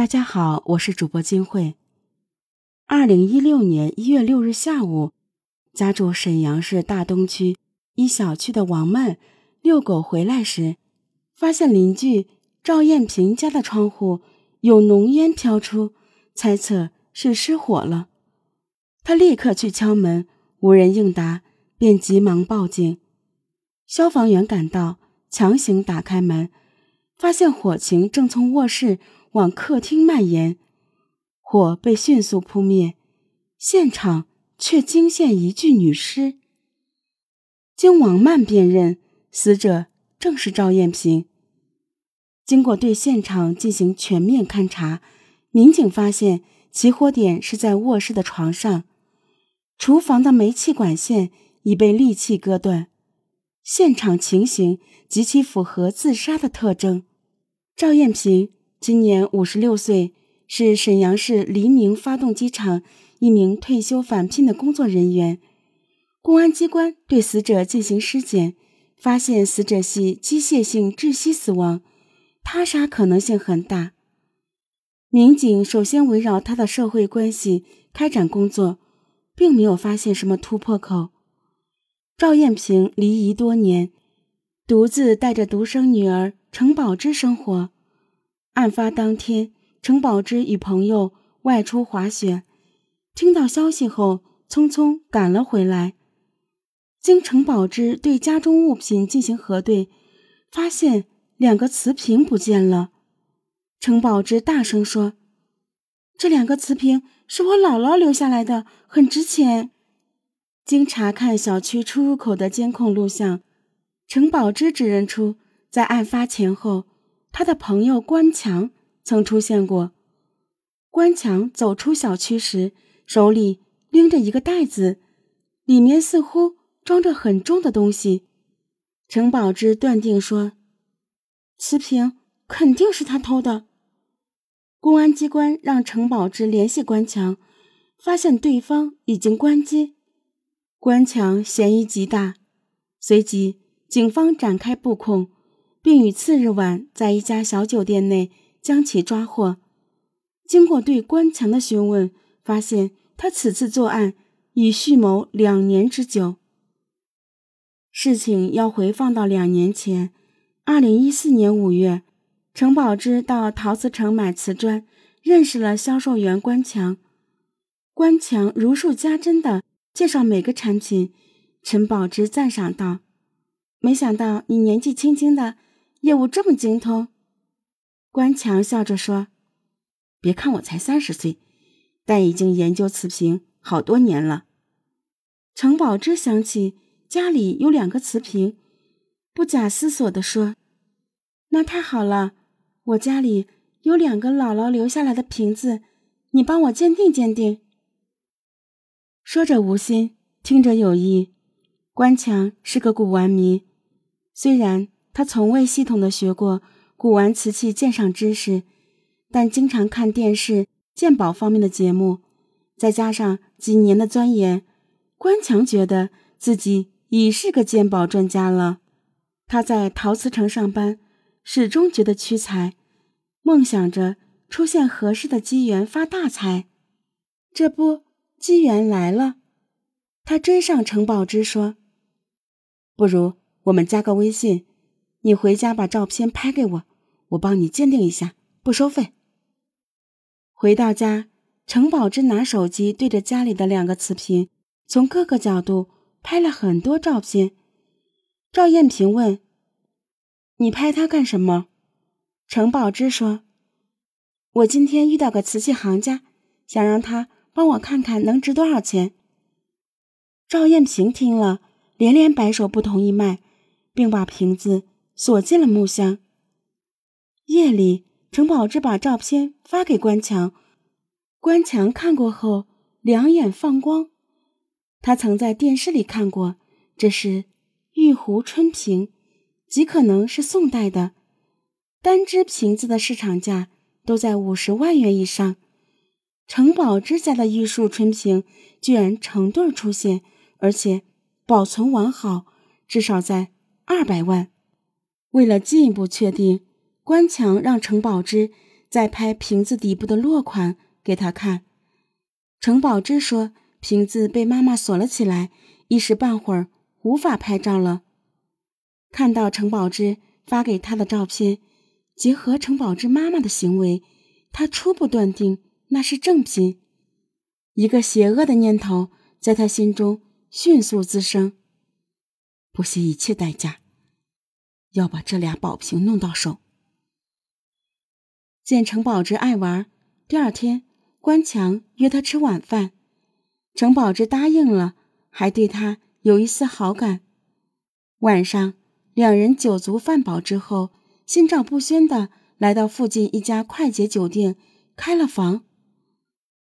大家好，我是主播金慧。二零一六年一月六日下午，家住沈阳市大东区一小区的王曼遛狗回来时，发现邻居赵艳萍家的窗户有浓烟飘出，猜测是失火了。他立刻去敲门，无人应答，便急忙报警。消防员赶到，强行打开门，发现火情正从卧室往客厅蔓延，火被迅速扑灭，现场却惊现一具女尸。经王曼辨认，死者正是赵艳萍。经过对现场进行全面勘查，民警发现起火点是在卧室的床上，厨房的煤气管线已被利器割断。现场情形极其符合自杀的特征。赵艳萍今年五十六岁，是沈阳市黎明发动机厂一名退休返聘的工作人员。公安机关对死者进行尸检，发现死者系机械性窒息死亡，他杀可能性很大。民警首先围绕他的社会关系开展工作，并没有发现什么突破口。赵艳萍离异多年，独自带着独生女儿程宝芝生活。案发当天，程宝芝与朋友外出滑雪，听到消息后匆匆赶了回来。经程宝芝对家中物品进行核对，发现两个瓷瓶不见了。程宝芝大声说：“这两个瓷瓶是我姥姥留下来的，很值钱。”经查看小区出入口的监控录像，程宝芝指认出，在案发前后，他的朋友关强曾出现过。关强走出小区时，手里拎着一个袋子，里面似乎装着很重的东西。程宝芝断定说，瓷瓶肯定是他偷的。公安机关让程宝芝联系关强，发现对方已经关机。关强嫌疑极大，随即警方展开布控，并于次日晚在一家小酒店内将其抓获。经过对关强的询问，发现他此次作案已蓄谋两年之久。事情要回放到两年前，二零一四年五月，程宝芝到陶瓷城买瓷砖，认识了销售员关强。关强如数家珍的。介绍每个产品，陈宝芝赞赏道：“没想到你年纪轻轻的，业务这么精通。”关强笑着说：“别看我才三十岁，但已经研究瓷瓶好多年了。”程宝芝想起家里有两个瓷瓶，不假思索地说：“那太好了，我家里有两个姥姥留下来的瓶子，你帮我鉴定鉴定。”说着无心，听着有意。关强是个古玩迷，虽然他从未系统的学过古玩瓷器鉴赏知识，但经常看电视鉴宝方面的节目，再加上几年的钻研，关强觉得自己已是个鉴宝专家了。他在陶瓷城上班，始终觉得屈才，梦想着出现合适的机缘发大财。这不。机缘来了，他追上程宝芝说：“不如我们加个微信，你回家把照片拍给我，我帮你鉴定一下，不收费。”回到家，程宝芝拿手机对着家里的两个瓷瓶，从各个角度拍了很多照片。赵艳萍问：“你拍它干什么？”程宝芝说：“我今天遇到个瓷器行家，想让他。”帮我看看能值多少钱？赵艳萍听了，连连摆手不同意卖，并把瓶子锁进了木箱。夜里，程宝芝把照片发给关强，关强看过后两眼放光。他曾在电视里看过，这是玉壶春瓶，极可能是宋代的，单只瓶子的市场价都在五十万元以上。程宝芝家的玉树春瓶居然成对出现，而且保存完好，至少在二百万。为了进一步确定，关强让程宝芝再拍瓶子底部的落款给他看。程宝芝说：“瓶子被妈妈锁了起来，一时半会儿无法拍照了。”看到程宝芝发给他的照片，结合程宝芝妈妈的行为，他初步断定那是正品。一个邪恶的念头在他心中迅速滋生，不惜一切代价要把这俩宝瓶弄到手。见程宝芝爱玩，第二天关强约她吃晚饭，程宝芝答应了，还对他有一丝好感。晚上。两人酒足饭饱之后，心照不宣的来到附近一家快捷酒店开了房。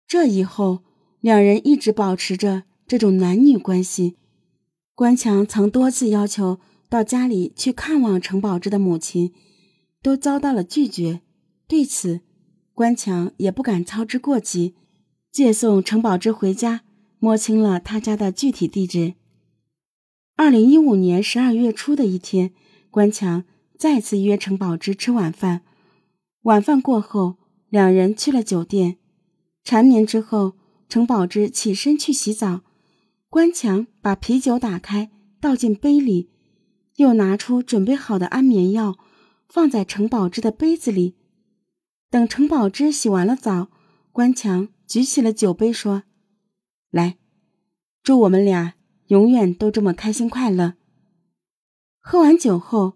这以后，两人一直保持着这种男女关系。关强曾多次要求到家里去看望程宝芝的母亲，都遭到了拒绝。对此，关强也不敢操之过急，借送程宝芝回家，摸清了他家的具体地址。二零一五年十二月初的一天，关强再次约程宝芝吃晚饭。晚饭过后，两人去了酒店。缠绵之后，程宝芝起身去洗澡。关强把啤酒打开，倒进杯里，又拿出准备好的安眠药，放在程宝芝的杯子里。等程宝芝洗完了澡，关强举起了酒杯，说：“来，祝我们俩。”永远都这么开心快乐。喝完酒后，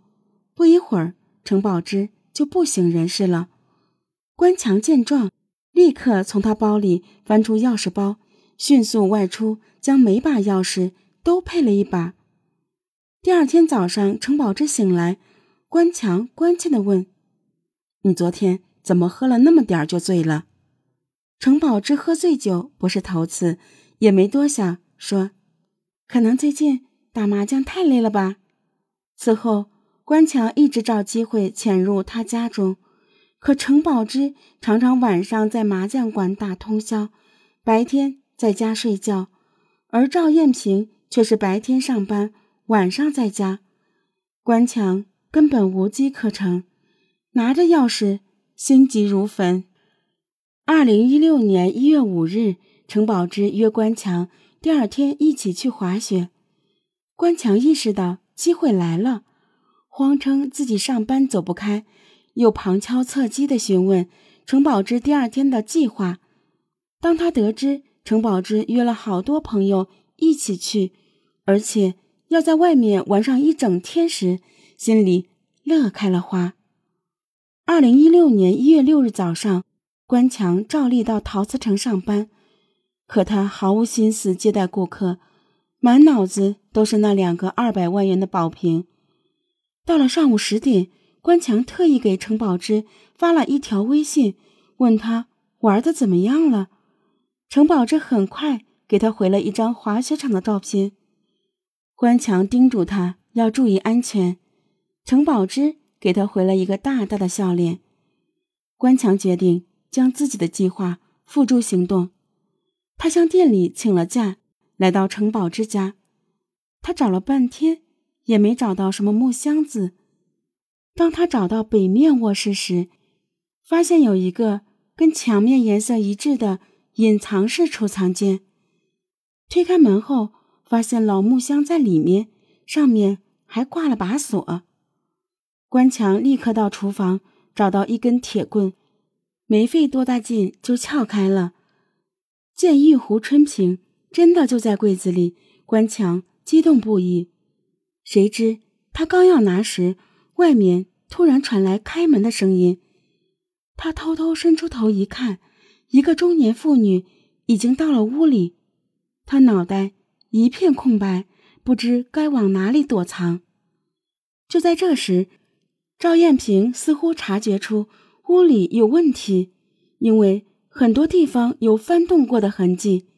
不一会儿，程宝芝就不省人事了。关强见状，立刻从他包里翻出钥匙包，迅速外出，将每把钥匙都配了一把。第二天早上，程宝芝醒来，关强关切地问：“你昨天怎么喝了那么点就醉了？”程宝芝喝醉酒不是头次，也没多想，说。可能最近打麻将太累了吧。此后，关强一直找机会潜入他家中，可程宝芝常常晚上在麻将馆打通宵，白天在家睡觉，而赵艳萍却是白天上班，晚上在家。关强根本无机可乘，拿着钥匙，心急如焚。二零一六年一月五日，程宝芝约关强。第二天一起去滑雪，关强意识到机会来了，谎称自己上班走不开，又旁敲侧击地询问程宝芝第二天的计划。当他得知程宝芝约了好多朋友一起去，而且要在外面玩上一整天时，心里乐开了花。二零一六年一月六日早上，关强照例到陶瓷城上班。可他毫无心思接待顾客，满脑子都是那两个二百万元的宝瓶。到了上午十点，关强特意给程宝芝发了一条微信，问他玩的怎么样了。程宝芝很快给他回了一张滑雪场的照片。关强叮嘱他要注意安全，程宝芝给他回了一个大大的笑脸。关强决定将自己的计划付诸行动。他向店里请了假，来到程宝之家。他找了半天，也没找到什么木箱子。当他找到北面卧室时，发现有一个跟墙面颜色一致的隐藏式储藏间。推开门后，发现老木箱在里面，上面还挂了把锁。关强立刻到厨房找到一根铁棍，没费多大劲就撬开了。见玉壶春瓶真的就在柜子里，关强激动不已。谁知他刚要拿时，外面突然传来开门的声音。他偷偷伸出头一看，一个中年妇女已经到了屋里。他脑袋一片空白，不知该往哪里躲藏。就在这时，赵艳萍似乎察觉出屋里有问题，因为。很多地方有翻动过的痕迹。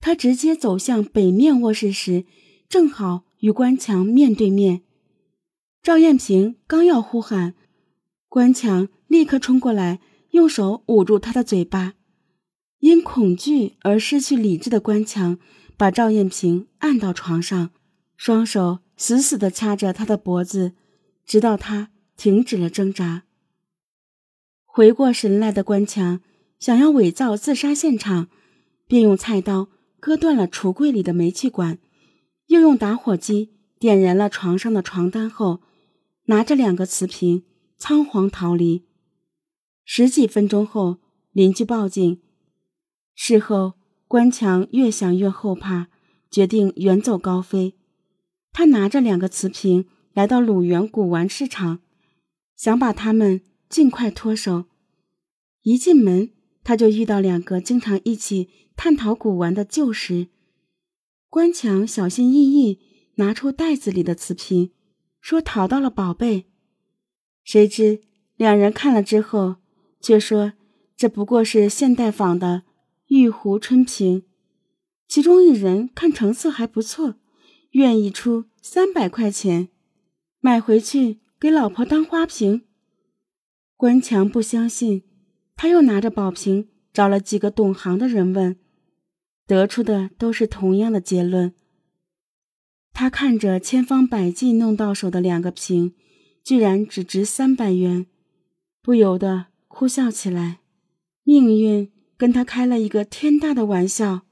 他直接走向北面卧室时，正好与关强面对面。赵艳萍刚要呼喊，关强立刻冲过来，用手捂住他的嘴巴。因恐惧而失去理智的关强把赵艳萍按到床上，双手死死地掐着她的脖子，直到她停止了挣扎。回过神来的关强想要伪造自杀现场，便用菜刀割断了橱柜里的煤气管，又用打火机点燃了床上的床单后，拿着两个瓷瓶仓皇逃离。十几分钟后，邻居报警。事后，关强越想越后怕，决定远走高飞。他拿着两个瓷瓶来到鲁源古玩市场，想把它们尽快脱手。一进门，他就遇到两个经常一起探讨古玩的旧识。关强小心翼翼拿出袋子里的瓷瓶，说淘到了宝贝。谁知两人看了之后。却说这不过是现代仿的玉壶春瓶，其中一人看成色还不错，愿意出三百块钱买回去给老婆当花瓶。关强不相信，他又拿着宝瓶找了几个懂行的人问，得出的都是同样的结论。他看着千方百计弄到手的两个瓶，居然只值三百元，不由得。哭笑起来，命运跟他开了一个天大的玩笑。